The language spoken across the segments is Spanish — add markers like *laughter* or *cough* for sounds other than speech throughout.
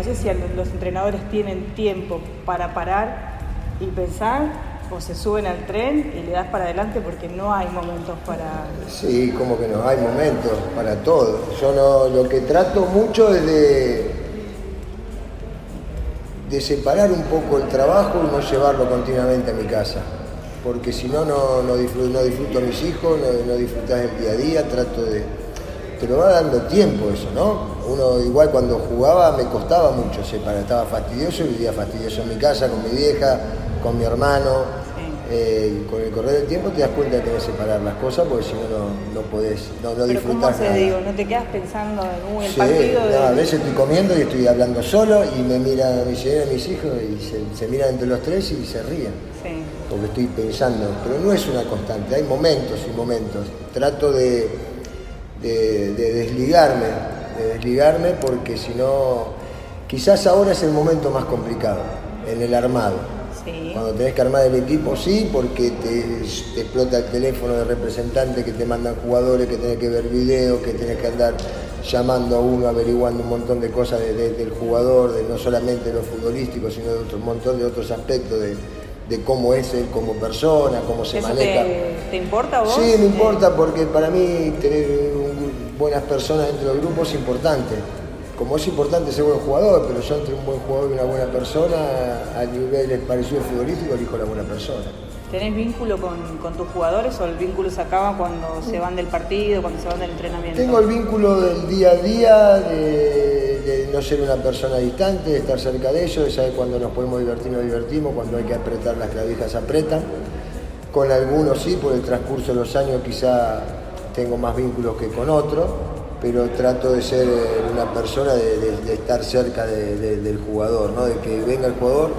No sé si los entrenadores tienen tiempo para parar y pensar o se suben al tren y le das para adelante porque no hay momentos para... Sí, como que no, hay momentos para todo. Yo no, lo que trato mucho es de, de separar un poco el trabajo y no llevarlo continuamente a mi casa. Porque si no, no, disfruto, a mis hijos, no, no disfrutas el día a día, trato de... Te lo va dando tiempo eso, ¿no? Uno igual cuando jugaba me costaba mucho separar, estaba fastidioso y vivía fastidioso en mi casa, con mi vieja, con mi hermano, eh, con el correr del tiempo te das cuenta de que que separar las cosas porque si no, no podés, no, no Pero ¿cómo se digo? ¿No te quedas pensando en el partido? a veces estoy comiendo y estoy hablando solo y me mira mi señora y mis hijos y se, miran entre los tres y se ríen. Porque estoy pensando, pero no es una constante, hay momentos y momentos. Trato de, de desligarme, de desligarme porque si no, quizás ahora es el momento más complicado, en el armado cuando tenés que armar el equipo, sí, porque te, explota el teléfono de representante que te mandan jugadores, que tenés que ver videos, que tenés que andar llamando a uno, averiguando un montón de cosas del jugador, de no solamente lo futbolístico, sino de otro un montón de otros aspectos de, cómo es él como persona, cómo se maneja. Te, importa a vos? Sí, me importa porque para mí tener buenas personas dentro del grupo es importante como es importante ser buen jugador, pero yo entre un buen jugador y una buena persona, a nivel parecido futbolístico, elijo la buena persona. ¿Tenés vínculo con, tus jugadores o el vínculo se acaba cuando se van del partido, cuando se van del entrenamiento? Tengo el vínculo del día a día, de, no ser una persona distante, de estar cerca de ellos, de saber cuando nos podemos divertir, nos divertimos, cuando hay que apretar las clavijas apretan. Con algunos sí, por el transcurso de los años quizá tengo más vínculos que con otros pero trato de ser eh, una persona de, estar cerca del jugador, ¿no? de que venga el jugador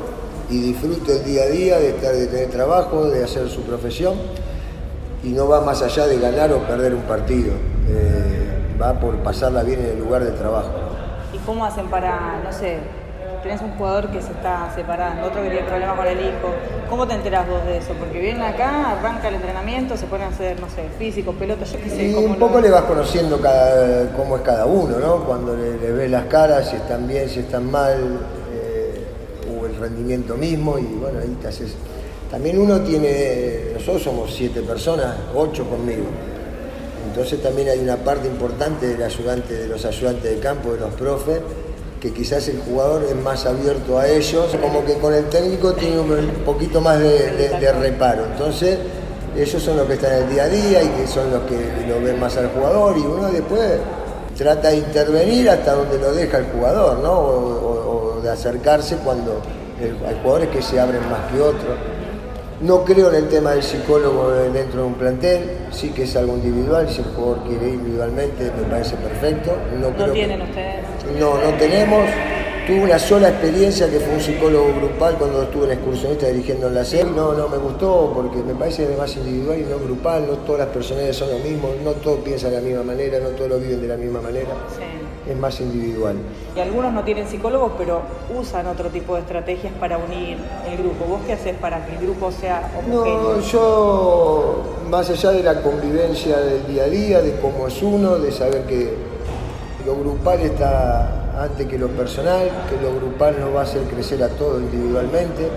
y disfrute el día a día, de, estar, de tener trabajo, de hacer su profesión y no va más allá de ganar o perder un partido, eh, va por pasarla bien en el lugar de trabajo. ¿Y cómo hacen para, no sé, tenés un jugador que se está separando, otro que tiene problemas con el hijo. ¿Cómo te enterás vos de eso? Porque vienen acá, arranca el entrenamiento, se ponen a hacer, no sé, físico, pelota, yo qué sé. Y un poco le vas conociendo cada, cómo es cada uno, ¿no? Cuando le, ves las caras, si están bien, si están mal, eh, o el rendimiento mismo, y bueno, ahí te haces... También uno tiene, nosotros somos siete personas, ocho conmigo. Entonces también hay una parte importante del ayudante, de los ayudantes de campo, de los profes, que quizás el jugador es más abierto a ellos, como que con el técnico tiene un poquito más de, reparo. Entonces, ellos son los que están en el día a día y que son los que lo ven más al jugador y uno después trata de intervenir hasta donde lo deja el jugador, ¿no? O, de acercarse cuando hay jugadores que se abren más que otros. No creo en el tema del psicólogo dentro de un plantel, sí que es algo individual, si el jugador quiere ir individualmente me parece perfecto. No, tienen ustedes? No, no tenemos. Tuve una sola experiencia que fue un psicólogo grupal cuando estuve en excursionista dirigiendo en la serie. No, no me gustó porque me parece más individual y no grupal, no todas las personalidades son lo mismo, no todos piensan de la misma manera, no todos lo viven de la misma manera. Es más individual. Y algunos no tienen psicólogos, pero usan otro tipo de estrategias para unir el grupo. ¿Vos qué haces para que el grupo sea homogéneo? No, yo, más allá de la convivencia del día a día, de cómo es uno, de saber que lo grupal está antes que lo personal, que lo grupal nos va a hacer crecer a todos individualmente.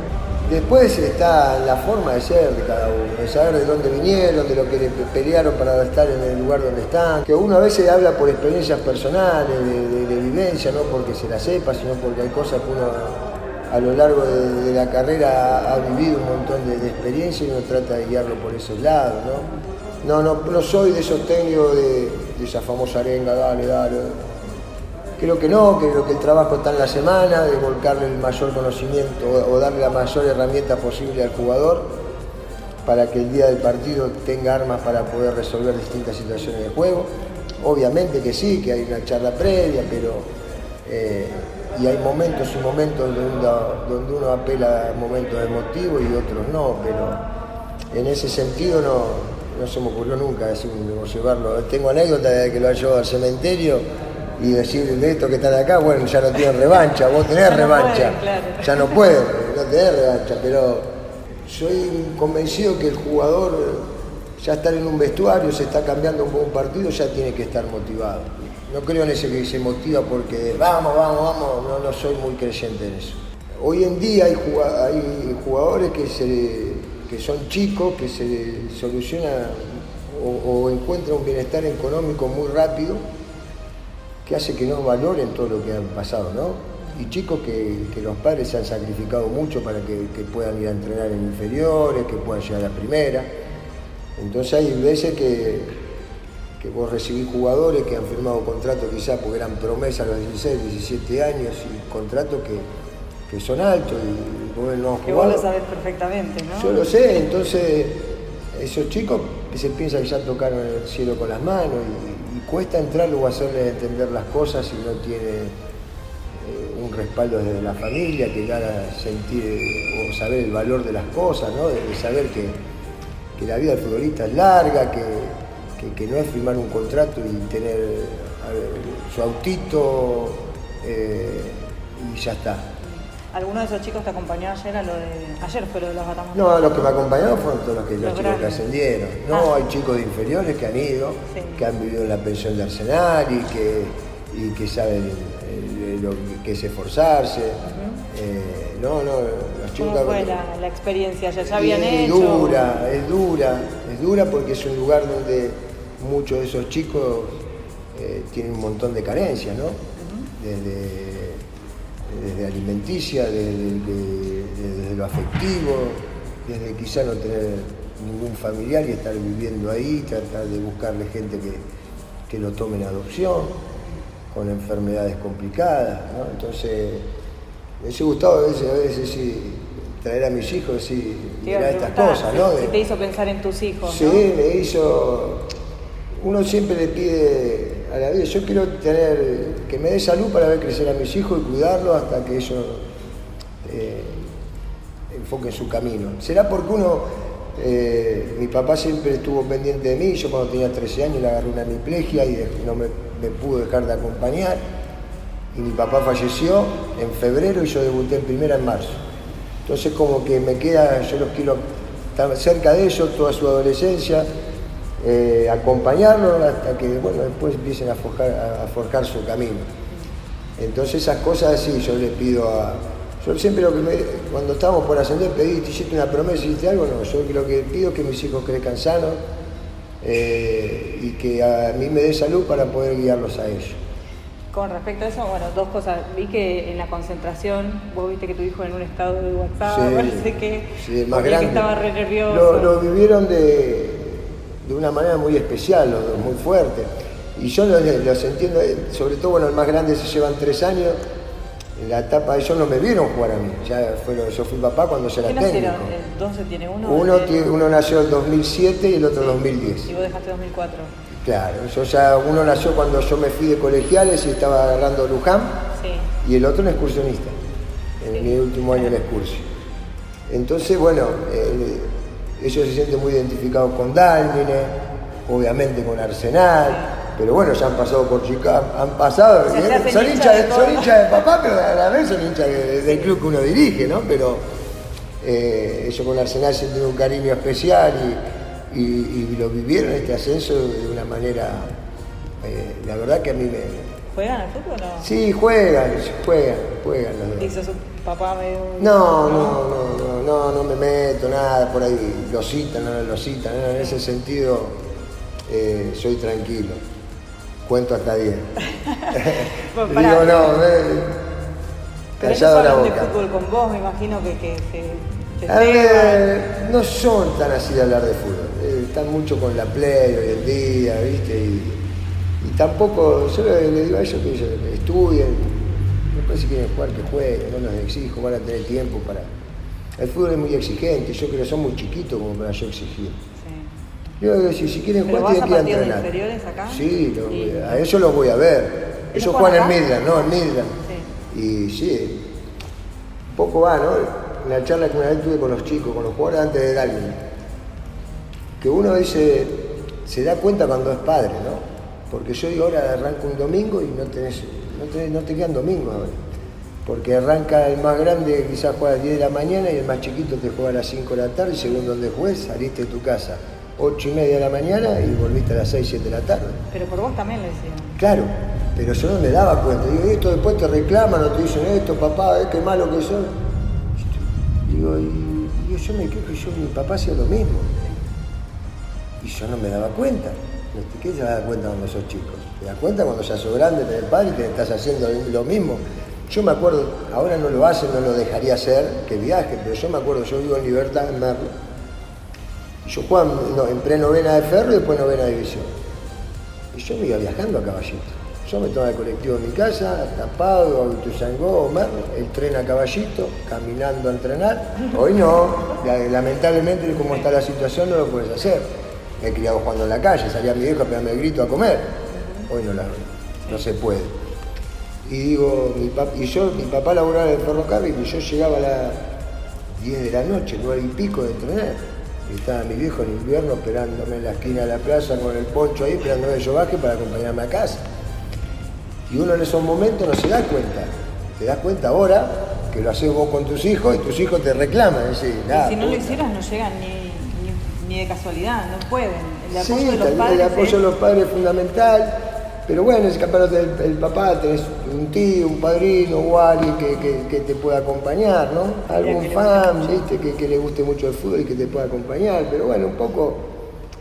Después está la forma de ser de cada uno, de saber de dónde vinieron, de lo que pelearon para estar en el lugar donde están. Que uno a veces habla por experiencias personales, de, vivencia, no porque se la sepa, sino porque hay cosas que uno a lo largo de, la carrera ha vivido un montón de, experiencia y uno trata de guiarlo por esos lados. ¿no? No, no, soy de esos técnicos de, de esa famosa arenga, dale, dale Creo que no, creo que el trabajo está en la semana, de volcarle el mayor conocimiento o, darle la mayor herramienta posible al jugador para que el día del partido tenga armas para poder resolver distintas situaciones de juego. Obviamente que sí, que hay una charla previa, pero eh, y hay momentos y momentos donde uno, apela a momentos emotivos y otros no, pero en ese sentido no, no se me ocurrió nunca decir, llevarlo. Tengo anécdota de que lo ha llevado al cementerio y decir de estos que están acá, bueno, ya no tienen revancha, vos tenés revancha, ya no pueden, no tenés revancha, pero soy convencido que el jugador ya estar en un vestuario, se está cambiando un poco un partido, ya tiene que estar motivado. no creo en ese que se motiva porque vamos, vamos, vamos, no, no soy muy creyente en eso. Hoy en día hay, jugadores que, se, que son chicos, que se soluciona o, encuentran un bienestar económico muy rápido que hace que no valoren todo lo que han pasado, ¿no? Y chicos que, los padres se han sacrificado mucho para que, que, puedan ir a entrenar en inferiores, que puedan llegar a la primera. Entonces hay veces que, que vos recibís jugadores que han firmado contratos quizás porque eran promesas a los 16, 17 años y contratos que, son altos y vos no Que vos lo sabés perfectamente, ¿no? Yo lo sé, entonces esos chicos que se piensan que ya tocaron el cielo con las manos y, cuesta entrar o hacerles entender las cosas si no tiene eh, un respaldo desde la familia que le haga sentir o saber el valor de las cosas, ¿no? de, saber que, que la vida del futbolista es larga, que que, no es firmar un contrato y tener su autito eh, y ya está. ¿Alguno de esos chicos te acompañó ayer a lo de. Ayer fue lo de los Batamones? No, los que me acompañaron fueron todos los, que, los, chicos que ascendieron. No, ah. hay chicos de inferiores que han ido, que han vivido en la pensión de Arsenal y que, y que saben lo que es esforzarse. Eh, no, no, los chicos. ¿Cómo fue la, experiencia? ¿Ya, ya habían es hecho? Es dura, es dura, es dura porque es un lugar donde muchos de esos chicos eh, tienen un montón de carencias, ¿no? desde, alimenticia, desde, lo afectivo, desde quizá no tener ningún familiar y estar viviendo ahí, tratar de buscarle gente que, lo tome en adopción, con enfermedades complicadas, ¿no? Entonces, me hubiese gustado a veces, a veces sí, traer a mis hijos y mirar estas cosas, ¿no? te hizo pensar en tus hijos. Sí, me hizo uno siempre le pide a la vida, yo quiero tener, que me dé salud para ver crecer a mis hijos y cuidarlos hasta que ellos eh, enfoquen su camino. Será porque uno, eh, mi papá siempre estuvo pendiente de mí, yo cuando tenía 13 años le agarré una hemiplegia y no me, pudo dejar de acompañar. Y mi papá falleció en febrero y yo debuté en primera en marzo. Entonces como que me queda, yo los quiero estar cerca de ellos toda su adolescencia, eh, acompañarlo hasta que bueno, después empiecen a forjar, a forjar su camino. Entonces esas cosas sí, yo les pido a... Yo siempre lo que me, cuando estábamos por ascender pedí, hiciste una promesa, hiciste algo, no, yo lo que pido es que mis hijos crezcan sanos eh, y que a mí me dé salud para poder guiarlos a ellos. Con respecto a eso, bueno, dos cosas. Vi que en la concentración, vos viste que tu hijo en un estado de WhatsApp, *laughs* parece que, más grande. estaba re nervioso. lo vivieron de, de una manera muy especial, muy fuerte. Y yo los, entiendo, eh, sobre todo, bueno, el más grande se llevan tres años. En la etapa, ellos no me vieron jugar a mí. Ya fueron, yo fui papá cuando se era técnico. ¿Entonces tiene uno? Uno, uno nació en 2007 y el otro en 2010. ¿Y vos dejaste 2004? Claro, yo ya, uno nació cuando yo me fui de colegiales y estaba agarrando Luján. Sí. Y el otro un excursionista, en mi último año en excursión. Entonces, bueno, eh, ellos se sienten muy identificados con Dálmine, obviamente con Arsenal, pero bueno, ya han pasado por Chicago, han pasado, son, hinchas de, papá, pero a la vez son hinchas del club que uno dirige, ¿no? Pero eh, ellos con Arsenal sienten un cariño especial y, lo vivieron este ascenso de una manera, eh, la verdad que a mí me... ¿Juegan al fútbol o no? Sí, juegan, juegan, juegan los dos papá medio... No, no, no, no, no, me meto nada por ahí, lo citan, no lo citan, en ese sentido eh, soy tranquilo. Cuento hasta 10. *laughs* *laughs* Digo, no, eh, callado la boca. de fútbol con vos, me imagino que, que, no son tan así de hablar de fútbol. Eh, están mucho con la play hoy en día, ¿viste? Y, tampoco, yo le, digo a ellos que estudien, Después si quieren jugar, que jueguen, no nos exijo, van a tener tiempo para... El fútbol es muy exigente, yo creo que son muy chiquitos como para yo exigir. Sí. Yo digo, si, si quieren jugar, tienen que entrenar. inferiores acá? Sí, a ellos los voy a ver. Ellos juegan en Midland, ¿no? En Midland. Sí. Y sí, poco va, ¿no? Una charla que una vez tuve con los chicos, con los jugadores antes de darle, que uno dice, se da cuenta cuando es padre, ¿no? Porque yo digo, ahora arranco un domingo y no tenés no te, quedan domingos Porque arranca el más grande, quizás juega a las 10 de la mañana y el más chiquito te juega a las 5 de la tarde y según donde juegues, saliste de tu casa 8 y media de la mañana y volviste a las 6, 7 de la tarde. Pero por vos también le decían. Claro, Pero yo no me daba cuenta. Digo, esto después te reclaman o te dicen esto, papá, eh, qué malo que soy. Digo, y, yo me quejo, yo, mi papá hacía lo mismo. Y yo no me daba cuenta. ¿Qué se da cuenta cuando sos chico? ¿Te das cuenta cuando ya sos grande, tenés padre y te estás haciendo lo mismo? Yo me acuerdo, ahora no lo hacen, no lo dejaría hacer, que viaje, pero yo me acuerdo, yo vivo en Libertad, en Merlo. Yo jugaba en pre-novena de ferro y después novena división. Y yo me iba viajando a caballito. Yo me tomaba el colectivo en mi casa, tapado, a Ituzangó, Merlo, el tren a caballito, caminando a entrenar. Hoy no, lamentablemente como está la situación no lo puedes hacer. Me he criado jugando en la calle, salía mi viejo a pegarme el grito a comer. Hoy no, la, no se puede. Y digo, mi y yo, mi papá laboraba en el ferrocarril y yo llegaba a las 10 de la noche, 9 y pico de entrenar. Y estaba mi viejo en invierno esperándome en la esquina de la plaza con el poncho ahí, esperándome que yo baje para acompañarme a casa. Y uno en esos momentos no se da cuenta. Te das cuenta ahora que lo haces vos con tus hijos y tus hijos te reclaman. y si no lo hicieras no llegan ni, ni, de casualidad, no pueden. El apoyo de los padres. El apoyo de los padres es fundamental pero bueno, ese campeonato del papá, tenés un tío, un padrino o alguien que, te pueda acompañar, ¿no? Algún fan, ¿viste? Que, le guste mucho el fútbol y que te pueda acompañar. Pero bueno, un poco.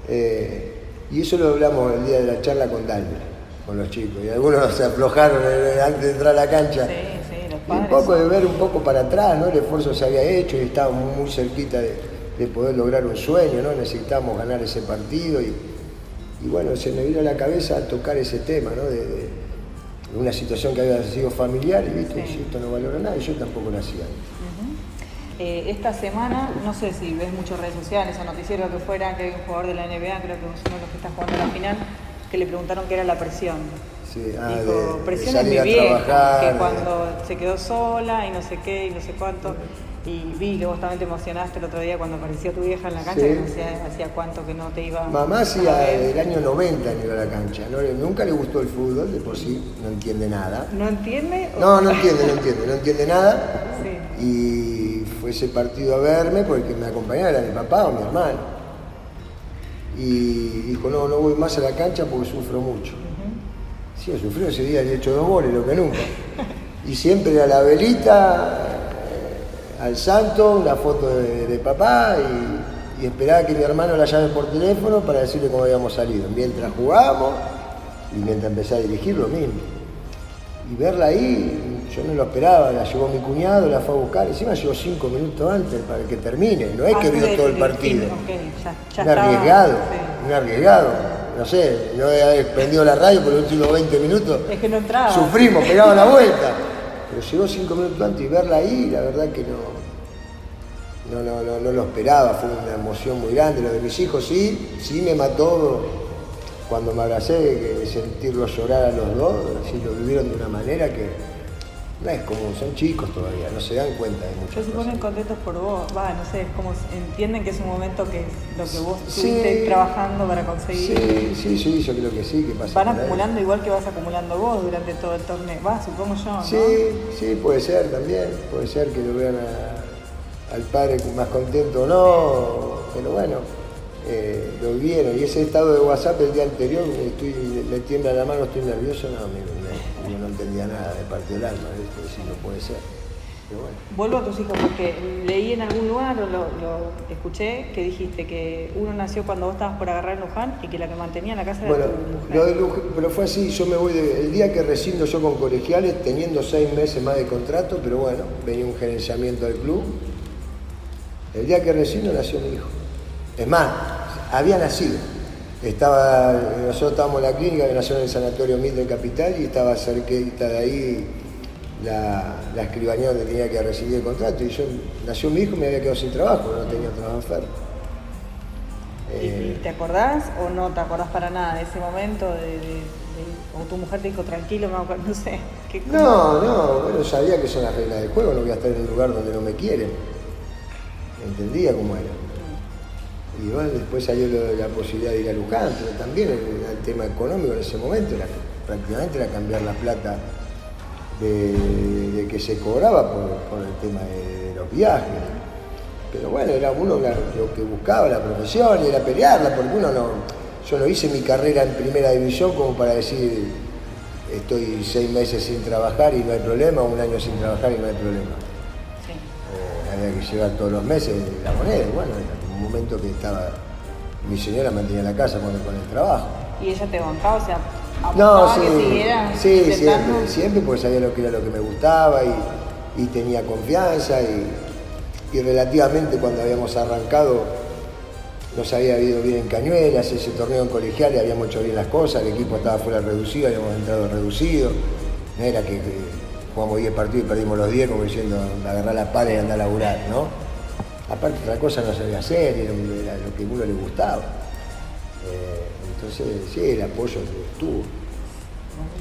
Eh, y eso lo hablamos el día de la charla con Dalmer, con los chicos. Y algunos se aflojaron antes de entrar a la cancha. Sí, sí, los padres. Y un poco de ver un poco para atrás, ¿no? El esfuerzo se había hecho y estábamos muy cerquita de, de poder lograr un sueño, ¿no? Necesitábamos ganar ese partido y y bueno, se me vino a la cabeza tocar ese tema, ¿no? De, una situación que había sido familiar y viste, esto no valora nada y yo tampoco lo hacía. Eh, esta semana, no sé si ves muchas redes sociales o noticieros que fuera, que hay un jugador de la NBA, creo que es uno de los que está jugando la final, que le preguntaron qué era la presión. Sí, ah, Dijo, presión es mi vieja, que cuando se quedó sola y no sé qué y no sé cuánto. Y vi que vos también te emocionaste el otro día cuando apareció tu vieja en la cancha, que hacía, hacía cuánto que no te iba Mamá hacía el año 90 en ir a la cancha, nunca le gustó el fútbol, de por sí, no entiende nada. ¿No entiende? No, no entiende, no entiende, no entiende nada. Y fue ese partido a verme porque me acompañaba era mi papá o mi hermano. Y dijo, no, no voy más a la cancha porque sufro mucho. Sí, sufrió ese día, le he hecho dos goles, lo que nunca. Y siempre era la velita, al santo, una foto de, papá y, esperaba que mi hermano la llame por teléfono para decirle cómo habíamos salido. Mientras jugábamos y mientras empecé a dirigir lo mismo. Y verla ahí, yo no lo esperaba, la llevó mi cuñado, la fue a buscar, encima llegó cinco minutos antes para que termine, no es que vio todo el partido. un arriesgado, un arriesgado. No sé, no había prendido la radio por los últimos 20 minutos. Es que no entraba. Sufrimos, pegaba la vuelta. *laughs* Pero llegó cinco minutos antes y verla ahí, la verdad que no, no, no, no, lo esperaba, fue una emoción muy grande. Lo de mis hijos sí, sí me mató cuando me abracé, sentirlos llorar a los dos, así lo vivieron de una manera que, no es como, son chicos todavía, no se dan cuenta de muchas Pero se ponen contentos por vos, va, no sé, es como entienden que es un momento que es lo que vos estuviste trabajando para conseguir. Sí, sí, sí, yo creo que sí, que pasa. Van acumulando igual que vas acumulando vos durante todo el torneo, va, supongo yo, ¿no? Sí, sí, puede ser también, puede ser que lo vean al padre más contento o no, pero bueno, eh, lo vieron. Y ese estado de WhatsApp el día anterior, estoy, le tiembla la mano, estoy nervioso, no, me, nada de parte del alma, ¿viste? no puede ser. Vuelvo a tus hijos porque leí en algún lugar o lo, escuché que dijiste que uno nació cuando vos estabas por agarrar Luján y que la que mantenía la casa era tu mujer. Lo de Luján, pero fue así, yo me voy el día que rescindo yo con colegiales, teniendo seis meses más de contrato, pero bueno, venía un gerenciamiento del club. El día que rescindo nació mi hijo. Es más, había nacido. Estaba, nosotros estábamos en la clínica que nació en el Sanatorio en Capital y estaba cerquita de ahí la, la escribanía donde tenía que recibir el contrato. Y yo, nació mi hijo y me había quedado sin trabajo, no tenía trabajo enfermo. Eh, ¿Te acordás o no te acordás para nada de ese momento? De, o tu mujer te dijo tranquilo, *laughs* no sé. no, no, bueno, sabía que son las reglas del juego, no voy a estar en un lugar donde no me quieren. Entendía cómo era. Y bueno, después salió la posibilidad de ir a Luján, pero también el, tema económico en ese momento era, prácticamente era cambiar la plata de, que se cobraba por, el tema de, los viajes. Pero bueno, era uno lo que buscaba la profesión y era pelearla, porque uno no, yo no hice mi carrera en primera división como para decir, estoy seis meses sin trabajar y no hay problema, un año sin trabajar y no hay problema. Sí. Eh, había que llevar todos los meses la moneda. Bueno, en un momento que estaba, mi señora mantenía la casa con, con el trabajo. ¿Y ella te bancaba? O sea, No, sí, que sí, intentando? siempre, siempre, porque sabía lo que era lo que me gustaba y, y tenía confianza y, y relativamente cuando habíamos arrancado nos había ido bien en Cañuelas, ese torneo en colegial y habíamos hecho bien las cosas, el equipo estaba fuera reducido, habíamos entrado reducido, no era que, que jugamos 10 partidos y perdimos los 10 como diciendo agarrar la pala y andar a laburar, ¿no? Aparte otra cosa no sabía hacer, era, era lo que a uno le gustaba. Eh, entonces, sí, el apoyo estuvo.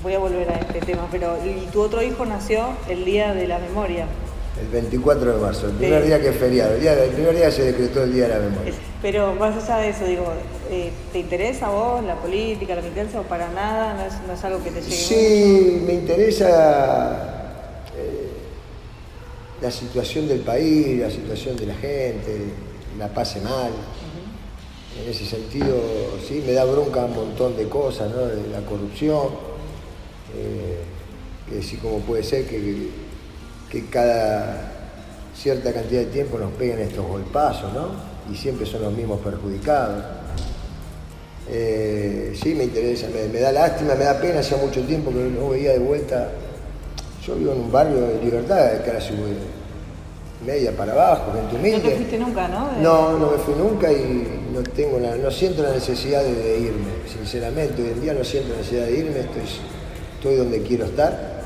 Voy a volver a este tema, pero ¿y tu otro hijo nació el día de la memoria? El 24 de marzo, el primer Sí. día que es feriado, el, día, el primer día se decretó el Día de la Memoria. Pero más allá de eso, digo, eh, ¿te interesa a vos la política, la militancia o para nada? ¿No es, no es algo que te llegue Sí, me interesa la situación del país, la situación de la gente, la pase mal. En ese sentido, sí, me da bronca un montón de cosas, ¿no? De la corrupción, eh, que sí, como puede ser que, que cada cierta cantidad de tiempo nos peguen estos golpazos, ¿no? Y siempre son los mismos perjudicados. Eh, sí, me interesa, me, da lástima, me da pena, hacía mucho tiempo que no veía de vuelta. Yo vivo en un barrio de libertad, clase media para abajo, gente No te humilde. fuiste nunca, ¿no? De- No, no me fui nunca y no tengo la- no siento la necesidad de, de irme, sinceramente. Hoy en día no siento la necesidad de irme, estoy, estoy donde quiero estar.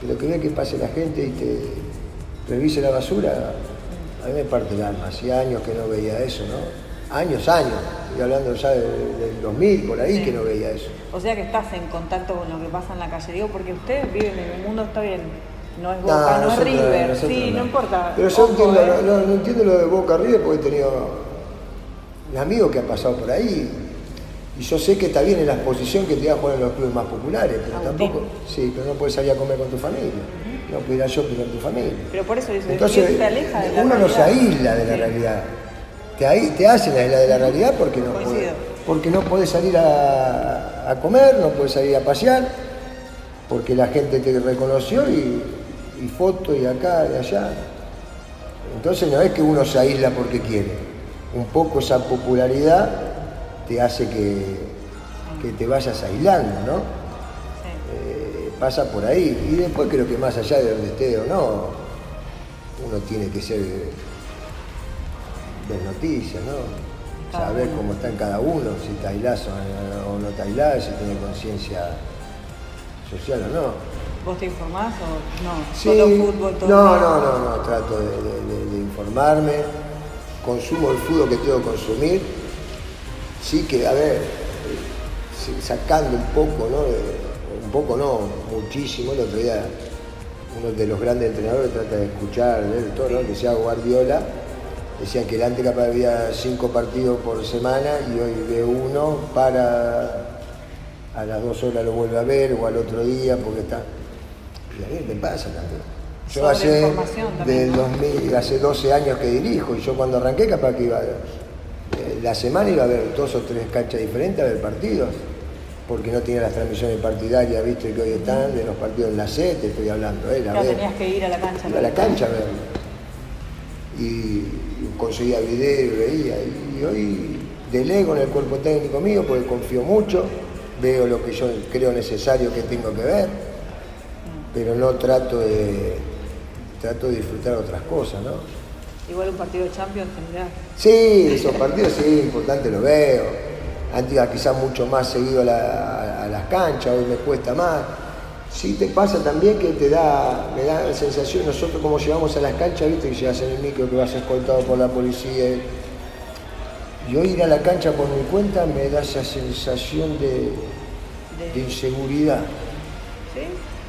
Pero que ve que pase la gente y te revise la basura, a mí me parte el alma. Hacía años que no veía eso, ¿no? Años, años. Estoy hablando ya del, del 2000, por ahí Sí. que no veía eso. O sea que estás en contacto con lo que pasa en la calle. Digo, porque ustedes viven en el mundo, está bien. No es Boca, no, es River. Sí, no. importa. Pero yo Ojo, entiendo, ¿eh? no, no entiendo lo de Boca River porque he tenido un amigo que ha pasado por ahí. Y yo sé que está bien en la exposición que te da a jugar en los clubes más populares, pero Agustín. tampoco. Sí, pero no puedes salir a comer con tu familia. No puedes ir a shopping con tu familia. Pero por eso dice, Entonces, te aleja de la uno no se aísla de la Sí. realidad. Te, ahí- te hacen aislar de la realidad porque no, Coincido. podés, porque no podés salir a, a comer, no podés salir a pasear, porque la gente te reconoció y, y foto y acá y allá. Entonces no es que uno se aísla porque quiere. Un poco esa popularidad te hace que, que te vayas aislando, ¿no? Sí. Eh, pasa por ahí. Y después creo que más allá de donde esté o no, uno tiene que ser ver noticias, ¿no? Saber cómo está en cada uno, si está aislado o o no está aislado, si tiene conciencia social o no. ¿Vos te informás o no? Sí, Solo fútbol, todo no, el no, no, no, trato de, de- de- de informarme, consumo el fútbol que tengo que consumir, sí que, a ver, sacando un poco, ¿no? Un poco no, muchísimo, el otro día uno de los grandes entrenadores trata de escuchar, de todo, ¿no? que sea Guardiola, decían que el antes capaz había cinco partidos por semana y hoy ve uno para a las dos horas lo vuelve a ver o al otro día porque está. Y a mí me pasa también. Yo hace, del ¿no? 2000, hace 12 años que dirijo y yo cuando arranqué capaz que iba, eh, la semana iba a ver dos o tres canchas diferentes a ver partidos, porque no tenía las transmisiones partidarias, viste que hoy están, de los partidos en la C, te estoy hablando, eh, la Claro, tenías que ir a la cancha. Iba a la cancha a verlo. Y conseguía video, veía. Y hoy delego en el cuerpo técnico mío porque confío mucho, veo lo que yo creo necesario que tengo que ver, pero no trato de, trato de disfrutar otras cosas, ¿no? Igual un partido de Champions tendrás. Sí, esos partidos sí, importante lo veo. Antes iba quizás mucho más seguido a, la- a las canchas, hoy me cuesta más. Sí te pasa también que te da, me da la sensación, nosotros como llegamos a las canchas, viste que llegas en el micro, que vas escoltado por la policía. Y hoy ir a la cancha por mi cuenta me da esa sensación de, de inseguridad. ¿Sí?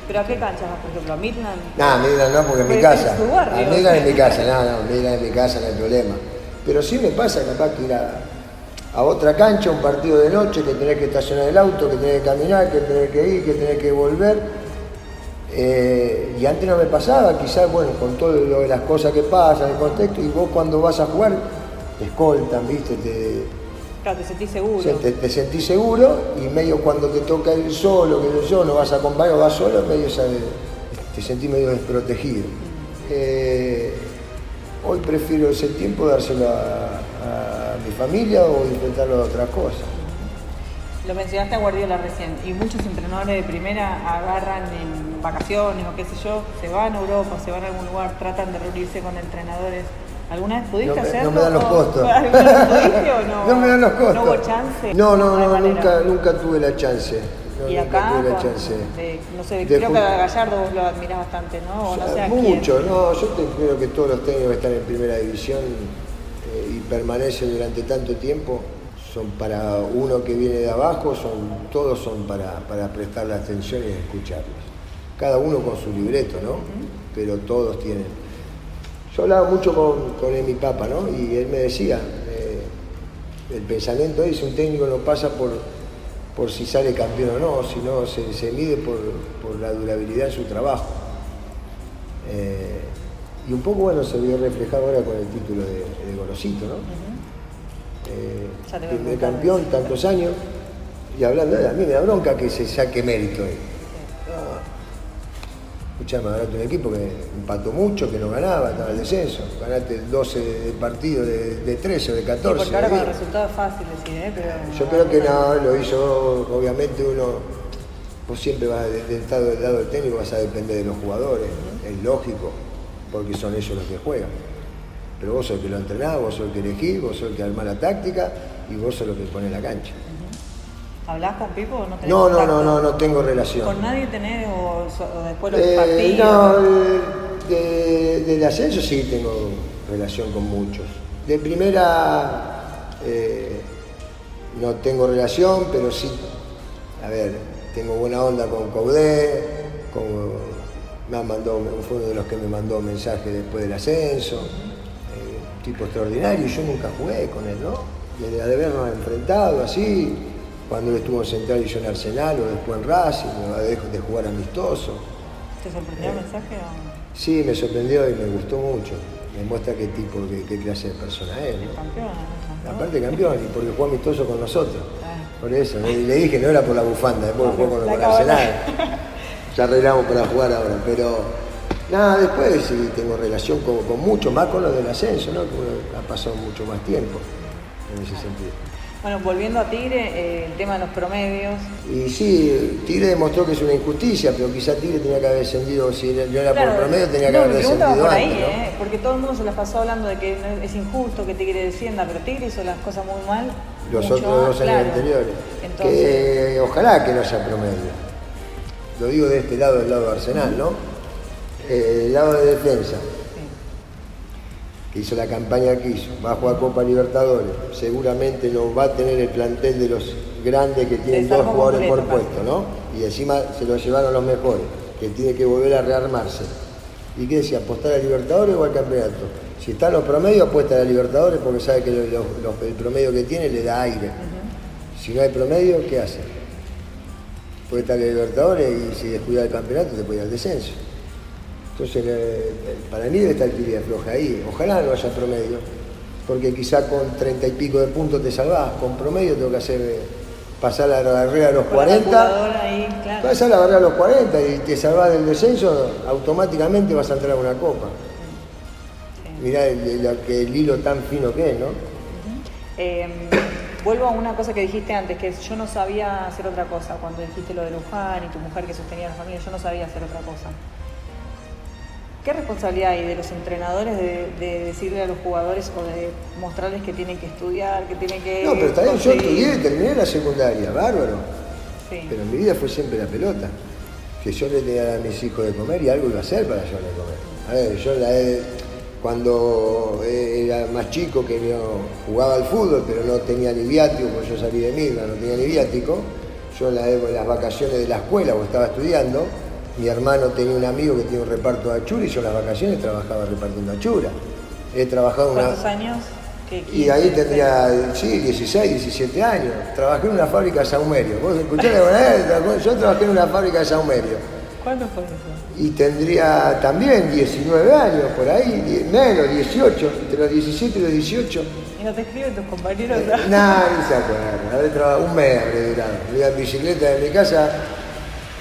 ¿Pero a qué cancha vas, por ejemplo? ¿A Midland? Nada, Midland no, porque en mi casa. es barrio. A Midland en mi casa, no, no, Midland en mi casa no hay problema. Pero sí me pasa capaz que ir a, a otra cancha, un partido de noche, que tenés que estacionar el auto, que tenés que caminar, que tenés que ir, que tenés que volver. Eh, y antes no me pasaba, quizás, bueno, con todo lo de las cosas que pasan, el contexto, y vos cuando vas a jugar, te escoltan, viste, te, Claro, te sentís seguro. Se- Te, te sentís seguro y medio cuando te toca ir solo, que yo no vas acompañado, vas solo, medio sabe- te sentís medio desprotegido. Eh, hoy prefiero ese tiempo dárselo a, a mi familia o disfrutarlo de otras cosas. Lo mencionaste a Guardiola recién, y muchos entrenadores de primera agarran en vacaciones o qué sé yo, se van a Europa, se van a algún lugar, tratan de reunirse con entrenadores. ¿Alguna vez pudiste No hacerlo? no me dan los costos. *laughs* ¿Alguna vez pudiste o *laughs* no? No me dan los costos. ¿No hubo chance? No, no, no, nunca, nunca tuve la chance. No, Y acá, tuve la con- chance. de- no sé, De creo que a Gallardo vos lo admirás bastante, ¿no? O no sé a quién. Mucho, no, yo te- creo que todos los técnicos que están en primera división eh, y permanecen durante tanto tiempo son para uno que viene de abajo, son, todos son para, para prestarle atención y escucharlos. Cada uno con su libreto, ¿no? Pero todos tienen. Yo hablaba mucho con, con él, mi papá, ¿no? Y él me decía, eh, el pensamiento es, un técnico no pasa por, por si sale campeón o no, sino se, se mide por, por la durabilidad de su trabajo. Eh, y un poco, bueno, se vio reflejado ahora con el título de, de Golosito, ¿no? Preguntar. campeón, tantos años, y hablando de él, a mí me da bronca que se saque mérito. Escuchame, ganaste un equipo que empató mucho, que no ganaba, estaba el descenso. Ganaste 12 de partidos de, de 13 o de Sí, 14. porque ahora con el 10. resultado es fácil decir, ¿eh? Pero Yo creo que no, lo hizo, obviamente uno, vos siempre vas de- del lado, del lado del técnico, vas a depender de los jugadores, es lógico, porque son ellos los que juegan. Pero vos sos el que lo entrenás, vos sos el que elegís, vos sos el que armás la táctica y vos sos el que pone la cancha. ¿Hablás con Pipo o no tenés No, no, no, no, no tengo relación. ¿Con nadie tenés o, después los Eh, partidos? no, de- del ascenso sí tengo relación con muchos. De primera eh, no tengo relación, pero sí, a ver, tengo buena onda con Caudé, con, me han mandado, fue uno de los que me mandó mensaje después del ascenso, eh, tipo extraordinario, yo nunca jugué con él, ¿no? Desde de habernos enfrentado así, cuando él estuvo en Central y yo en Arsenal, o después en Racing, o de, de jugar amistoso. ¿Te sorprendió el mensaje o Sí, me sorprendió y me gustó mucho. Me muestra qué tipo, qué, qué clase de persona es, ¿no? campeón? ¿no? Aparte campeón, y porque jugó amistoso con nosotros. Ah. Por eso, le, le dije, no era por la bufanda, después jugó con, con. Arsenal. *laughs* Ya arreglamos para jugar ahora, pero nada, después sí tengo relación con, con mucho, más con los del ascenso, ¿no? Que ha pasado mucho más tiempo en ese sentido. Bueno, volviendo a Tigre, eh, el tema de los promedios. Y sí, Tigre demostró que es una injusticia, pero quizá Tigre tenía que haber descendido, si no era Claro, por promedio, tenía que no, haber descendido por ahí, antes, ¿no? ¿eh? porque todo el mundo se las pasó hablando de que es injusto que Tigre descienda, pero Tigre hizo las cosas muy mal. los mucho otros dos años claro. anteriores. Entonces, Que ojalá que no haya promedio. Lo digo de este lado, del lado de Arsenal, ¿no? Eh, el lado de defensa. Que hizo la campaña que hizo, va a jugar Copa Libertadores, seguramente no va a tener el plantel de los grandes que tienen dos jugadores por puesto, ¿no? Y encima se lo llevaron los mejores, que tiene que volver a rearmarse. ¿Y qué decía? ¿Apostar a Libertadores o al campeonato? Si están los promedios, apuesta a Libertadores porque sabe que el promedio que tiene le da aire. Si no hay promedio, ¿qué hace? Puede estar la Libertadores y si descuida el campeonato te puede ir al descenso. Entonces, eh, para mí debe estar el de floja ahí. Ojalá no haya promedio, porque quizá con treinta y pico de puntos te salvás. Con promedio tengo que hacer eh, pasar la barrera a los Con la 40. calculadora ahí, claro. Pasar la barrera a los 40 y te salvás del descenso, automáticamente vas a entrar a una copa. Mirá el, el- que el hilo tan fino que es, ¿no? Eh, vuelvo a una cosa que dijiste antes, que yo no sabía hacer otra cosa. Cuando dijiste lo de Luján y tu mujer que sostenía a la familia, yo no sabía hacer otra cosa. ¿Qué responsabilidad hay de los entrenadores de, de decirle a los jugadores o de mostrarles que tienen que estudiar, que tienen que... No, pero está bien, yo estudié, terminé la secundaria, bárbaro. Sí. Pero en mi vida fue siempre la pelota. Que yo le tenía a mis hijos de comer y algo iba a hacer para yo de comer. A ver, yo la he- cuando era más chico que no jugaba al fútbol, pero no tenía ni viático, porque yo salí de Mirna, no tenía ni viático, yo en, la- en las vacaciones de la escuela, o estaba estudiando, mi hermano tenía un amigo que tiene un reparto de achura y yo en las vacaciones trabajaba repartiendo achura. He trabajado una, ¿Cuántos años? ¿Qué, y ahí 15, tendría, sí, 16, 17 años. Trabajé en una fábrica de saumerio. ¿Vos escuchaste alguna vez? Yo trabajé en una fábrica de saumerio. ¿Cuándo fue eso? Y tendría también 19 años, por ahí, menos, 18, entre los 17 y los 18. ¿Y no te escriben tus compañeros? Eh, no, ni se acuerdan. Habré trabajado un mes, habré durado. Iba en bicicleta de mi casa,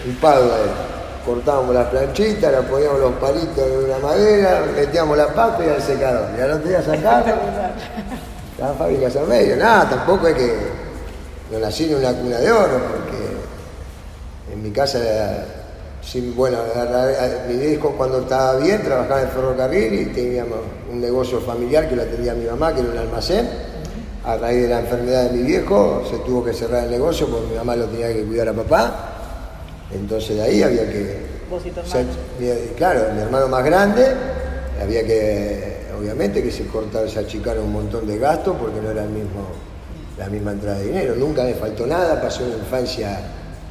un palo Cortábamos las planchitas, le poníamos los palitos de una madera, metíamos la papa y al secador. Y al otro día sacamos. La fábrica San Medio. Nada, tampoco es que no nací en una cuna de oro, porque en mi casa bueno, mi viejo cuando estaba bien trabajaba en ferrocarril y teníamos un negocio familiar que lo atendía mi mamá, que era un almacén. A raíz de la enfermedad de mi viejo se tuvo que cerrar el negocio porque mi mamá lo tenía que cuidar a papá. Entonces de ahí había que... ¿Vos y claro, mi hermano más grande, había que, obviamente, que se cortara, se achicaron un montón de gastos porque no era el mismo, la misma entrada de dinero. Nunca me faltó nada, pasó una infancia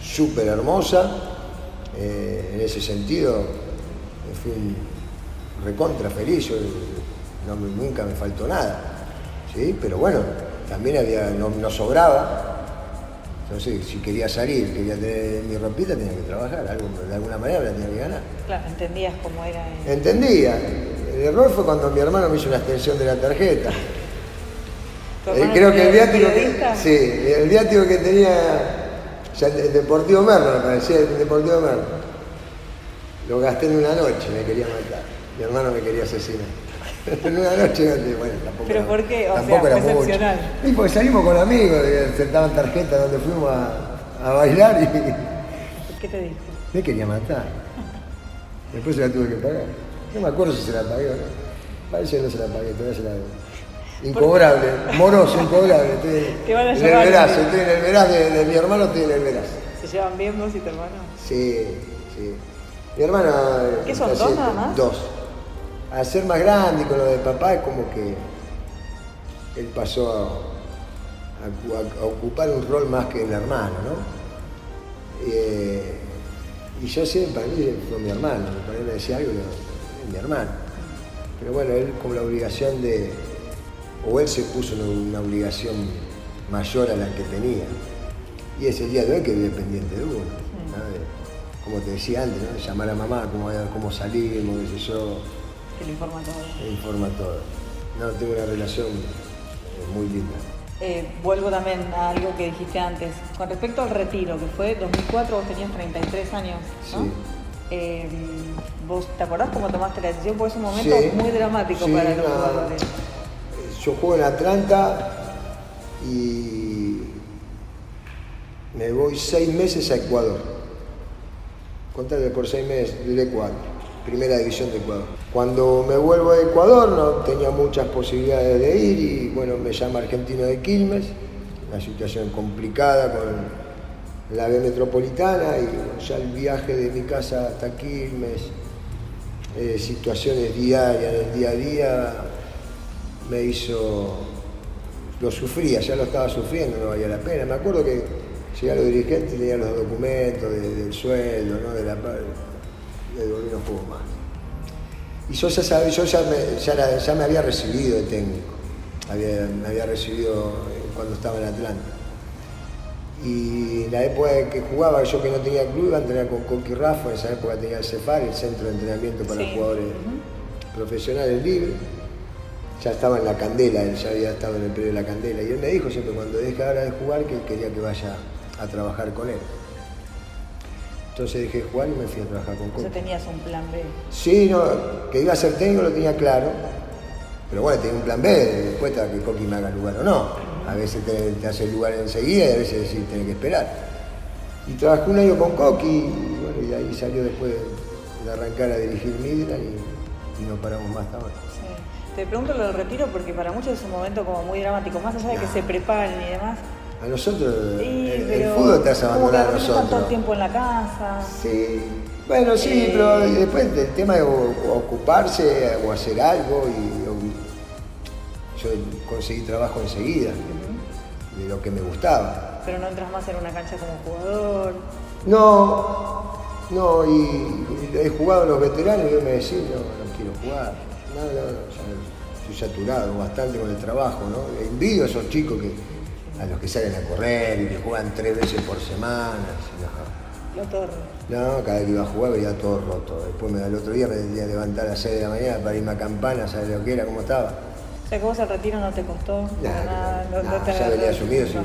súper hermosa eh, en ese sentido, fui recontra feliz, nunca me faltó nada, ¿sí? pero bueno, también había, no, sobraba. Entonces, si quería salir, quería tener mi ropita, tenía que trabajar, algo, de alguna manera la tenía que ganar. Claro, entendías cómo era. Entendía. El error fue cuando mi hermano me hizo una extensión de la tarjeta. Eh, creo que el viático sí, el viático que tenía ya el Deportivo Merlo me parecía el Deportivo Merlo. Lo gasté en una noche, me quería matar. Mi hermano me quería asesinar. *laughs* en una noche, bueno, tampoco. ¿Pero por qué? O tampoco sea, era excepcional. Y porque salimos con amigos, sentaban tarjetas donde fuimos a, a bailar y. ¿Qué te dijo? Me quería matar. Después se la tuve que pagar. No me acuerdo si se la pagué o no. Parece que no se la pagué, todavía se la Incobrable, moroso, incobrable. Estoy *laughs* ¿Te van a en el veraz, estoy en el veraz de, mi hermano, estoy en el veraz. ¿Se llevan bien vos y tu hermano? Sí, sí. Mi hermana. ¿Qué son dos nada más? Dos. Al ser más grande con lo de papá es como que él pasó a, ocupar un rol más que el hermano, ¿no? Eh, y yo siempre, para mí fue mi hermano, para él me decía algo, es mi hermano. Pero bueno, él con la obligación de, o él se puso una, obligación mayor a la que tenía. Y ese día de hoy que vive pendiente de uno. como te decía antes, llamar a mamá, cómo, cómo salimos, qué sé yo. Que le informa todo. Le informa todo. No, tengo una relación eh, muy linda. Eh, vuelvo también a algo que dijiste antes. Con respecto al retiro, que fue 2004, vos tenías 33 años, ¿no? Sí. Eh, ¿Vos te acordás cómo tomaste la decisión? Porque es un momento muy dramático para los jugadores. Yo juego en Atlanta y me voy seis meses a Ecuador. Contale por seis meses, de cuatro. Primera división de Ecuador. Cuando me vuelvo a Ecuador no tenía muchas posibilidades de ir y bueno, me llama Argentino de Quilmes, una situación complicada con la B metropolitana y ya el viaje de mi casa hasta Quilmes, eh, situaciones diarias, del día a día, me hizo, lo sufría, ya lo estaba sufriendo, no valía la pena. Me acuerdo que llegué a los dirigentes y tenía los documentos del sueldo, ¿no? de la de volví no juego más. Y yo ya, sabía, yo ya, me, ya, me había recibido de técnico, me había recibido cuando estaba en Atlanta. Y la época en que jugaba, yo que no tenía club, iba a entrenar con Coqui Rafa, en esa época tenía el CEFAR, el Centro de Entrenamiento para Jugadores Profesionales Libres ya estaba en la candela, él ya había estado en el periodo de la candela. Y él me dijo siempre cuando dejara de jugar que quería que vaya a trabajar con él. Entonces dejé de jugar y me fui a trabajar con Coqui. Entonces tenías un plan B. Sí, no, que iba a ser técnico lo tenía claro. Pero bueno, tenía un plan B, después estaba que Coqui me haga lugar o no. A veces te, hace el lugar enseguida y a veces decís, tenés que esperar. Y trabajé un año con Coqui y, bueno, y de ahí salió después de arrancar a dirigir Midland y, y no paramos más hasta ahora. Te pregunto lo del retiro porque para muchos es un momento como muy dramático, más allá de que se preparen y demás. A nosotros, el, fútbol te hace abandonar a nosotros. todo el tiempo en la casa. Sí, bueno, sí, eh, pero después el tema de ocuparse o hacer algo y yo conseguí trabajo enseguida, de lo que me gustaba. Pero no entras más en una cancha como jugador. No, no, y, he jugado a los veteranos y yo me decía, no, no quiero jugar. No, no, no, estoy saturado bastante con el trabajo, ¿no? Envidio a esos chicos que, a los que salen a correr y que juegan tres veces por semana. No, todo No, cada vez que iba a jugar veía todo roto. Después me, el otro día me tenía que levantar a las 6 de la mañana para irme a campana, ¿sabes lo que era? ¿Cómo estaba? O sea que vos el retiro no te costó Nada, nada, no, nada, no te ya venía asumido, sí.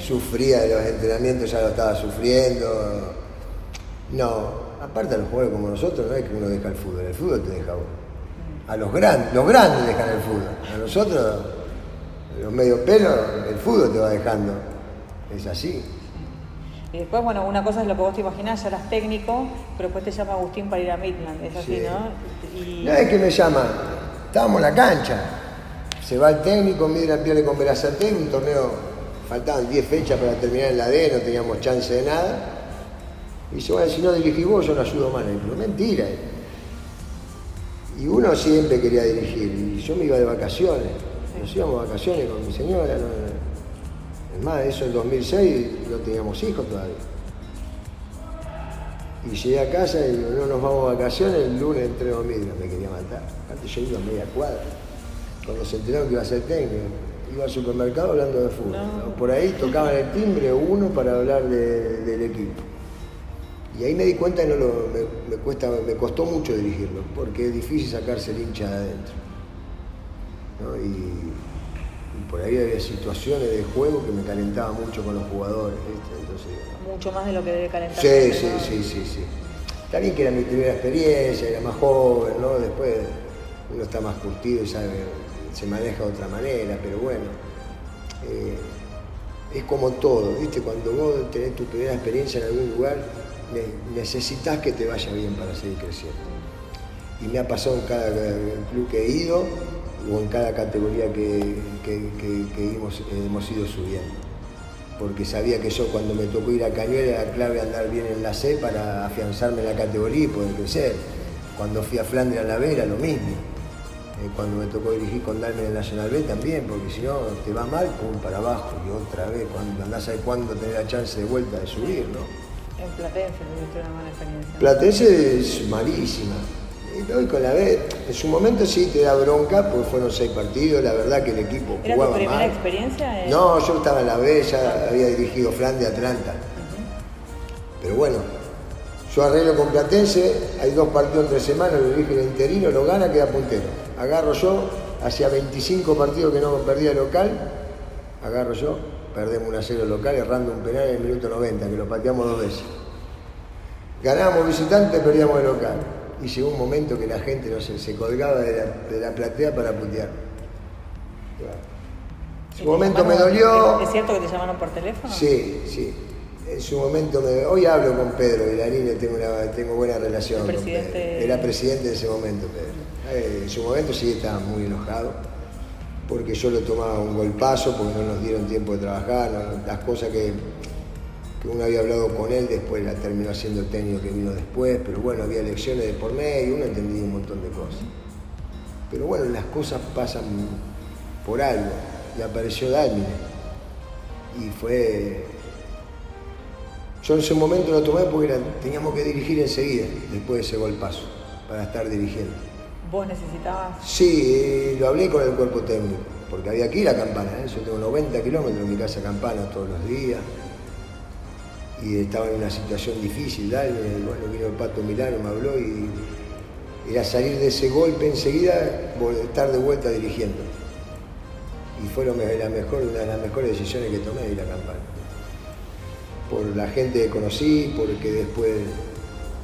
sufría de los entrenamientos, ya lo estaba sufriendo. No, aparte a los jugadores como nosotros, no es que uno deja el fútbol, el fútbol te deja a vos. A los grandes, los grandes dejan el fútbol. A nosotros, los medio pelos, el fútbol te va dejando. Es así. Y después, bueno, una cosa es lo que vos te imaginás, ya eras técnico, pero después te llama Agustín para ir a Midland, es así, Sí. ¿no? Y No es que me llama, estábamos en la cancha. Se va el técnico, Midland pierde con Verazate, un torneo, faltaban 10 fechas para terminar en la D, no teníamos chance de nada. Y dice, bueno, si no dirigís vos, yo no ayudo más. Pero mentira. Y uno siempre quería dirigir, y yo me iba de vacaciones. Nos íbamos de vacaciones con mi señora. no- Es más, eso en 2006 no teníamos hijos todavía. Y llegué a casa y digo, no nos vamos de vacaciones, el lunes entreno Midland, me quería matar. Aparte yo iba a media cuadra. Cuando se enteraron que iba a ser técnico, iba al supermercado hablando de fútbol. No. Por ahí tocaban el timbre uno para hablar de- del equipo. Y ahí me di cuenta que no lo- me, me cuesta, me costó mucho dirigirlo, porque es difícil sacarse el hincha de adentro. ¿No? Y, y por ahí había situaciones de juego que me calentaba mucho con los jugadores. ¿viste? Entonces, mucho más de lo que debe calentar. Sí, sí, sí, sí, sí. Bien que era mi primera experiencia, era más joven, ¿no? Después uno está más curtido y sabe, se maneja de otra manera, pero bueno. eh, es como todo, ¿viste? Cuando vos tenés tu primera experiencia en algún lugar, ne- necesitas que te vaya bien para seguir creciendo. Y me ha pasado en cada club que he ido o en cada categoría que, que- que- que hemos, hemos ido subiendo porque sabía que yo cuando me tocó ir a Cañuelas era clave andar bien en la C para afianzarme en la categoría y poder crecer. Cuando fui a Flandria a la B era lo mismo. Eh, cuando me tocó dirigir con Dalme en el Nacional B también, porque si no te va mal, pum, para abajo y otra vez, cuando andás a cuándo tener la chance de vuelta de subir, ¿no? En Platense tuviste una mala experiencia. Platense es malísima. Y hoy con la B, en su momento sí te da bronca, porque fueron seis partidos, la verdad que el equipo ¿Era tu jugaba primera mal. experiencia? en- No, yo estaba en la B, ya había dirigido Flandia, Atlanta. Pero bueno, yo arreglo con Platense, hay dos partidos entre semanas, lo dirige el interino, lo gana, queda puntero. Agarro yo, hacía 25 partidos que no perdía local, agarro yo, perdemos un a 0 local, errando un penal en el minuto 90, que lo pateamos dos veces. Ganábamos visitante, perdíamos el local. Y llegó un momento que la gente no sé, se colgaba de la, de la platea para putear. En su ¿Y te momento me dolió. ¿Es cierto que te llamaron por teléfono? Sí, sí. En su momento, me- hoy hablo con Pedro Vilarín, tengo, una, tengo buena relación El con presidente- Pedro. Era presidente de ese momento, Pedro. Eh, en su momento sí estaba muy enojado, porque yo lo tomaba un golpazo, porque no nos dieron tiempo de trabajar, no- las cosas que, que uno había hablado con él, después la terminó haciendo el técnico que vino después, pero bueno, había elecciones de por medio, uno entendía un montón de cosas. Pero bueno, las cosas pasan por algo, y apareció Dálmine, y fue yo en ese momento lo tomé porque era- teníamos que dirigir enseguida, después de ese golpazo, para estar dirigiendo. ¿Vos necesitabas? Sí, lo hablé con el cuerpo técnico, porque había que ir a Campana, ¿eh? yo tengo 90 kilómetros de mi casa Campana todos los días, y estaba en una situación difícil, dale, bueno, vino el Pato Milano, me habló, y era salir de ese golpe enseguida, estar de vuelta dirigiendo. Y fue la mejor, una de las mejores decisiones que tomé, ir a Campana por la gente que conocí, porque después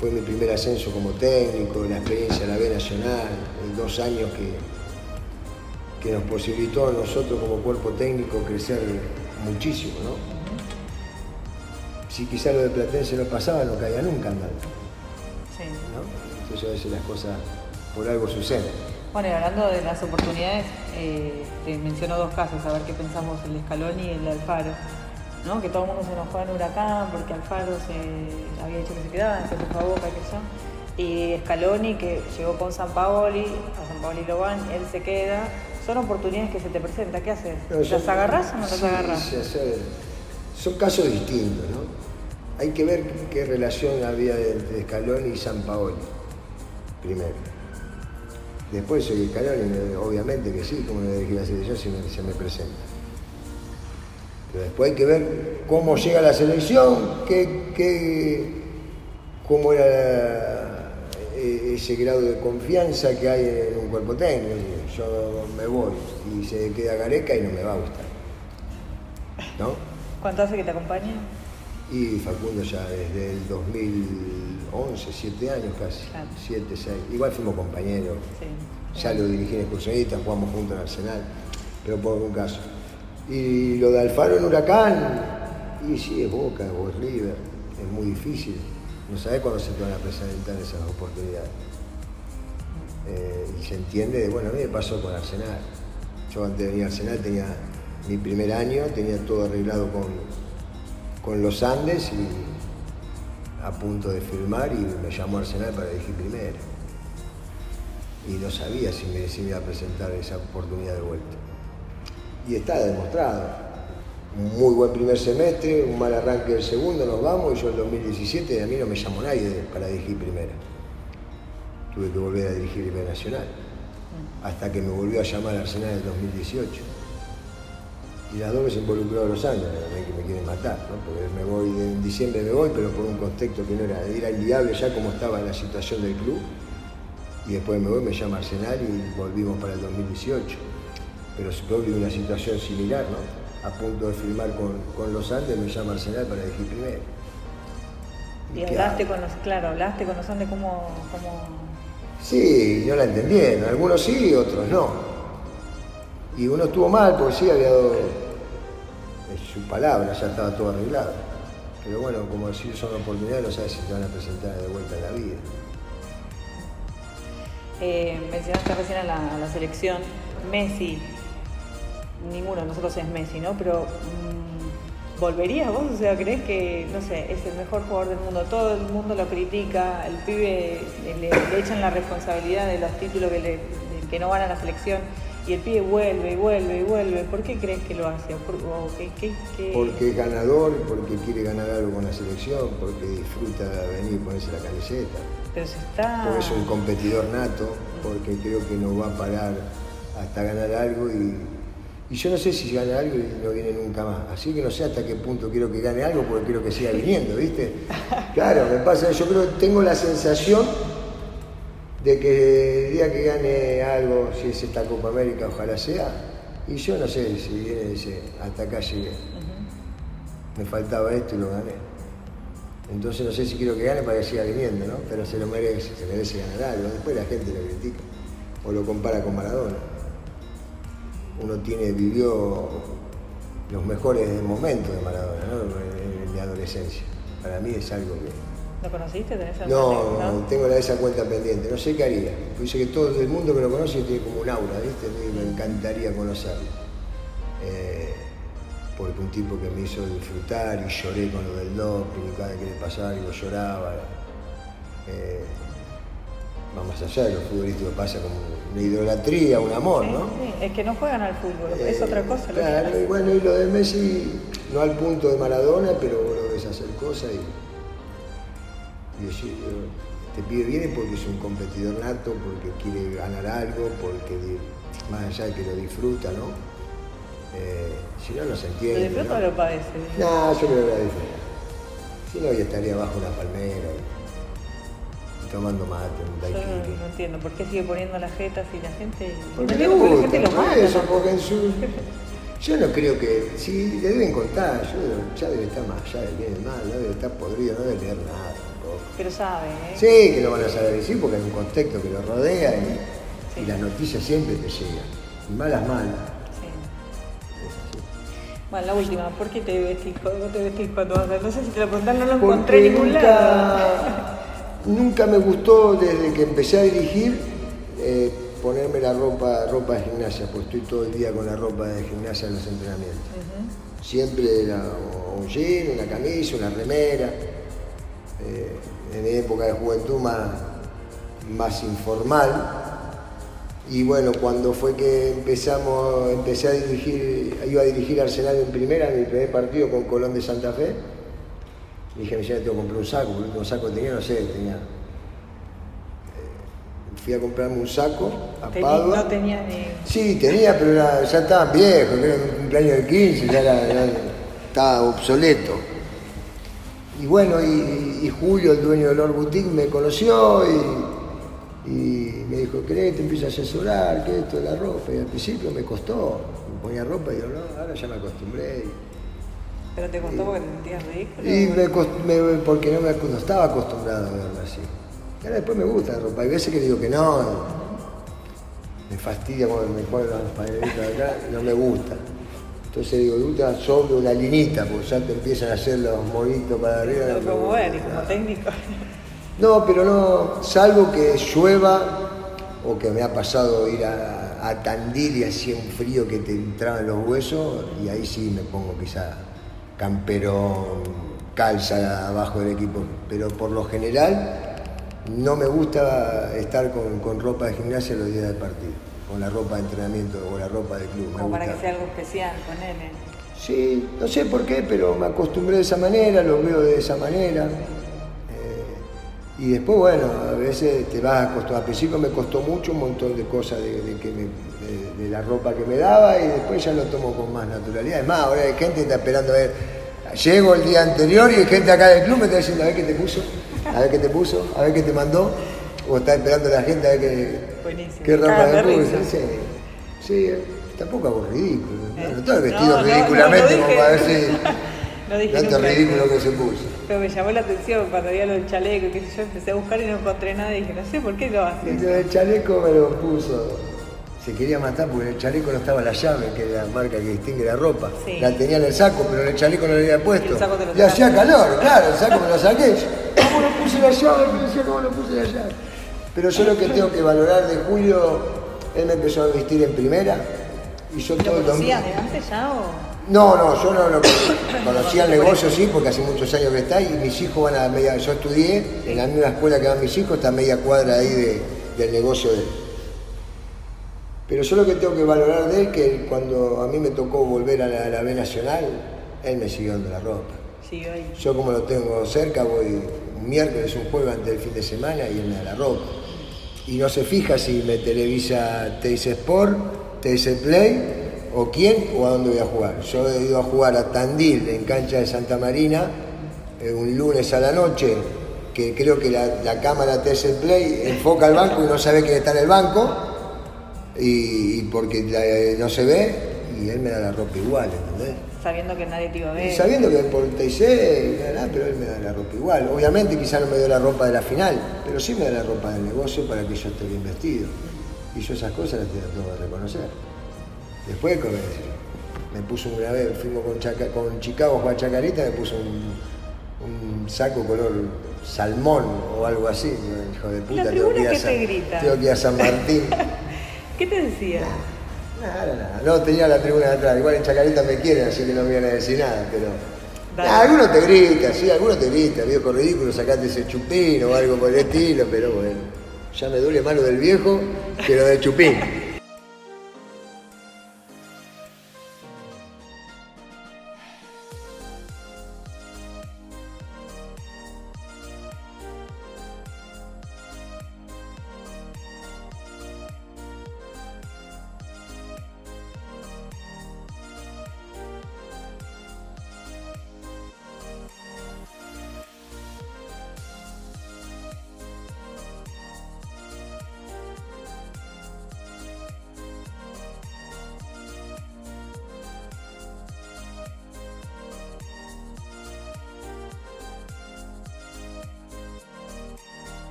fue mi primer ascenso como técnico, la experiencia de la B Nacional, en dos años que, que nos posibilitó a nosotros como cuerpo técnico crecer muchísimo, ¿no? Si quizá lo de Platense no pasaba, no caía nunca andando, Sí. ¿no? Entonces a veces las cosas por algo suceden. Bueno, y hablando de las oportunidades, eh, te menciono dos casos, a ver qué pensamos, el de Scaloni y el de Alfaro. ¿no? Que todo el mundo se enojó en Huracán porque Alfaro se había dicho que se quedaba, se fue a Boca, que yo. Y Scaloni, que llegó con San Paoli, a San Paoli lo van, él se queda. Son oportunidades que se te presentan, ¿qué haces? No, ¿Las yo- agarrás o no las sí, agarrás? sí, sí, son casos distintos, ¿no? Hay que ver qué relación había entre Scaloni y San Paoli, primero. Después soy Scaloni, obviamente que sí, como le dije la selección, se me, se me presenta. Pero después hay que ver cómo llega la selección, qué, cómo era e- ese grado de confianza que hay en un cuerpo técnico. Yo me voy y se queda Gareca y no me va a gustar. ¿No? ¿Cuánto hace que te acompaña? Y Facundo ya desde el 2011, siete años casi, Claro. siete, seis. Igual fuimos compañeros. Sí. Ya lo dirigí en excursionistas, jugamos juntos en Arsenal, pero por algún caso. Y lo de Alfaro en Huracán, y sí, es Boca o es River, es muy difícil. No sabes cuándo se te van a presentar esas oportunidades. Eh, y se entiende, de, bueno, a mí me pasó con Arsenal. Yo antes de venir a Arsenal tenía mi primer año, tenía todo arreglado con, con los Andes y a punto de firmar y me llamó Arsenal para dirigir primero y no sabía si me, iba a presentar esa oportunidad de vuelta. Y está demostrado. Un muy buen primer semestre, un mal arranque del segundo, nos vamos y yo en 2017 a mí no me llamó nadie para dirigir primera. Tuve que volver a dirigir Primera Nacional, hasta que me volvió a llamar Arsenal en el 2018. Y las dos veces involucró a los años, que me quieren matar, ¿no? porque me voy, en diciembre me voy, pero por un contexto que no era, era inviable ya como estaba la situación del club y después me voy, me llama Arsenal y volvimos para el 2018. Pero supongo que una situación similar, ¿no? A punto de firmar con, con los Andes, me llama Arsenal para elegir primero. Y hablaste con los, claro, hablaste con los Andes cómo, cómo Sí, no la entendieron. Algunos sí, otros no. Y uno estuvo mal porque sí había dado su palabra, ya estaba todo arreglado. Pero bueno, como decir son oportunidades, no sabes si te van a presentar de vuelta en la vida. Eh, mencionaste recién a la, selección. Messi, ninguno de nosotros es Messi, ¿no? Pero mm, ¿volverías vos? O sea, ¿crees que, no sé, es el mejor jugador del mundo? Todo el mundo lo critica, el pibe le, echan la responsabilidad de los títulos que no van a la selección y el pibe vuelve y vuelve y vuelve. ¿Por qué crees que lo hace? ¿O por- o qué- qué- qué- Porque es ganador, porque quiere ganar algo con la selección, porque disfruta venir y ponerse la camiseta. Pero se está... porque es un competidor nato, porque creo que no va a parar hasta ganar algo y, y yo no sé si gana algo y no viene nunca más. Así que no sé hasta qué punto quiero que gane algo porque quiero que siga viniendo, ¿viste? *laughs* Claro, me pasa, yo creo que tengo la sensación de que el día que gane algo, si es esta Copa América, ojalá sea, y yo no sé si viene y dice, hasta acá llegué. Me faltaba esto y lo gané. Entonces no sé si quiero que gane para que siga viniendo, ¿no? Pero se lo merece, se merece ganar algo. Después la gente lo critica o lo compara con Maradona. Uno tiene, vivió los mejores momentos de Maradona, ¿no? En- De adolescencia. Para mí es algo que. ¿Lo conociste? ¿Tenés alguna No, tengo la, esa cuenta pendiente, no sé qué haría. Dice que todo el mundo que lo conoce tiene como un aura, ¿viste? Me encantaría conocerlo. Eh, porque un tipo que me hizo disfrutar y lloré con lo del doping y cada vez que le pasaba algo lloraba. Eh, va más allá de los futbolísticos, pasa como una idolatría, un amor, Sí, ¿no? sí, es que no juegan al fútbol, es Eh, otra cosa. lo que Claro, y bueno, y lo de Messi, no al punto de Maradona, pero vos lo ves hacer cosas y, y decir, eh, este pibe viene porque es un competidor nato, porque quiere ganar algo, porque más allá de que lo disfruta, ¿no? Eh, si no, no se ¿Lo entiende. disfruta ¿no? o lo padece? No, yo creo que la disfruta. Si no, ya estaría bajo una palmera y, tomando mate, un Yo no, daiquiri. no entiendo por qué sigue poniendo las jetas y la gente. Porque no la gente lo mata. eso, porque en su... *laughs* Yo no creo que... Si le deben contar, yo, ya debe estar más allá del bien y del mal, no debe estar podrido, no debe leer nada. Pero sabe, ¿eh? Sí, que lo van a saber decir porque hay un contexto que lo rodea y, y las noticias siempre te llegan. Y malas, malas. Sí. Bueno, la última, ¿por qué te vestís cuando te vestís cuando vas a- No sé si te lo preguntan, no lo Porque encontré en ningún lado. nunca, *laughs* nunca me gustó desde que empecé a dirigir eh, ponerme la ropa, ropa de gimnasia, pues estoy todo el día con la ropa de gimnasia en los entrenamientos. Siempre era un jean, una camisa, una remera. Eh, en mi época de juventud más, más informal. Y bueno, cuando fue que empezamos, empecé a dirigir, iba a dirigir Arsenal en primera, en mi primer partido con Colón de Santa Fe, dije, ya tengo que comprar un saco, el último saco que tenía, no sé, tenía. eh, fui a comprarme un saco a Tení- Padua. no tenía ni. Sí, tenía, pero era- ya estaban viejos, era un cumpleaños de 15, ya era- era- estaba obsoleto. Y bueno, y, y Julio, el dueño de Lord Boutique, me conoció y, Y me dijo, ¿querés que te empiece a asesorar? ¿Qué esto de la ropa? Y al principio me costó. Me ponía ropa y yo, no, ahora ya me acostumbré. ¿Pero te costó porque te sentías ridículo? Y me, cost- me- porque no, me, no estaba acostumbrado a verlo así. Y ahora después me gusta la ropa. Hay veces que digo que no. Me fastidia cuando me ponen las panelitas de acá, no me gusta. Entonces digo, gusta sobre una linita, porque ya te empiezan a hacer los monitos para arriba. No y como técnico. No, pero no, salvo que llueva o que me ha pasado ir a, a Tandil y hacía un frío que te entraba en los huesos y ahí sí me pongo quizá camperón, calza abajo del equipo. Pero por lo general no me gusta estar con, con ropa de gimnasia los días del partido, con la ropa de entrenamiento o la ropa del club. Como para que sea algo especial, ponele. Sí, no sé por qué, pero me acostumbré de esa manera, lo veo de esa manera. Eh, y después, bueno, a veces te vas a costar. Al principio me costó mucho un montón de cosas de, de que me- de- de la ropa que me daba y después ya lo tomo con más naturalidad. Es más, ahora hay gente que está esperando a ver. Llego el día anterior y hay gente acá del club me está diciendo a ver qué te puso, a ver qué te puso, a ver qué te mandó. O está esperando la gente a ver qué, Buenísimo. de puso. risa. Sí, sí, tampoco hago ridículo. Eh, No, estoy vestido no, ridículamente no, no como para dije- si *laughs* tanto ridículo que se puso. Pero me llamó la atención cuando había lo del chaleco, que yo empecé a buscar y no encontré nada y dije, no sé por qué lo Y hace. lo del chaleco me lo puso. Se quería matar porque en el chaleco no estaba la llave, que es la marca que distingue la ropa. Sí. La tenía en el saco, pero en el chaleco no lo había puesto. Y el saco te lo Le hacía calor, claro, el saco me lo saqué. *laughs* ¿Cómo no puse la llave? Me decía, ¿cómo no puse la llave? Pero yo lo que tengo que valorar de Julio, él me empezó a vestir en primera. Y yo ¿Lo todo conocías de antes ya o...? No, no, yo no lo conocía el negocio, sí, porque hace muchos años que está y mis hijos van a media, yo estudié en la misma escuela que van mis hijos, está a media cuadra ahí de- del negocio de él. Pero yo lo que tengo que valorar de él, que cuando a mí me tocó volver a la, a la B Nacional, él me siguió dando la ropa. Ahí. Yo como lo tengo cerca, voy un miércoles, un jueves antes del fin de semana y él me da la ropa. Y no se fija si me televisa Teis Sport, Play o quién o a dónde voy a jugar. Yo he ido a jugar a Tandil en cancha de Santa Marina eh, un lunes a la noche, que creo que la, cámara Teis Play enfoca al banco y no sabe quién está en el banco y, porque la- no se ve y él me da la ropa igual, ¿entendés? Sabiendo que nadie te iba a Y ver. sabiendo que por TIC, nada, pero él me da la ropa igual. Obviamente quizá no me dio la ropa de la final, pero sí me da la ropa del negocio para que yo esté bien vestido. Y yo esas cosas las tengo que reconocer. Después como me puso una vez, fuimos con, Chaca- con Chicago a Chacarita, me puso un, un saco color salmón o algo así. Hijo de puta, La tengo que ir tribuna a que San- te grita. Tengo que ir a San Martín. *laughs* ¿Qué te decía? Nada. No tenía la tribuna de atrás. Igual en Chacarita me quieren, así que no me iban a decir nada, pero. Nah, algunos te gritan, sí, algunos te gritan, viejo ridículo, sacate ese chupín o algo por el estilo, pero bueno. Ya me duele más lo del viejo que lo del chupín.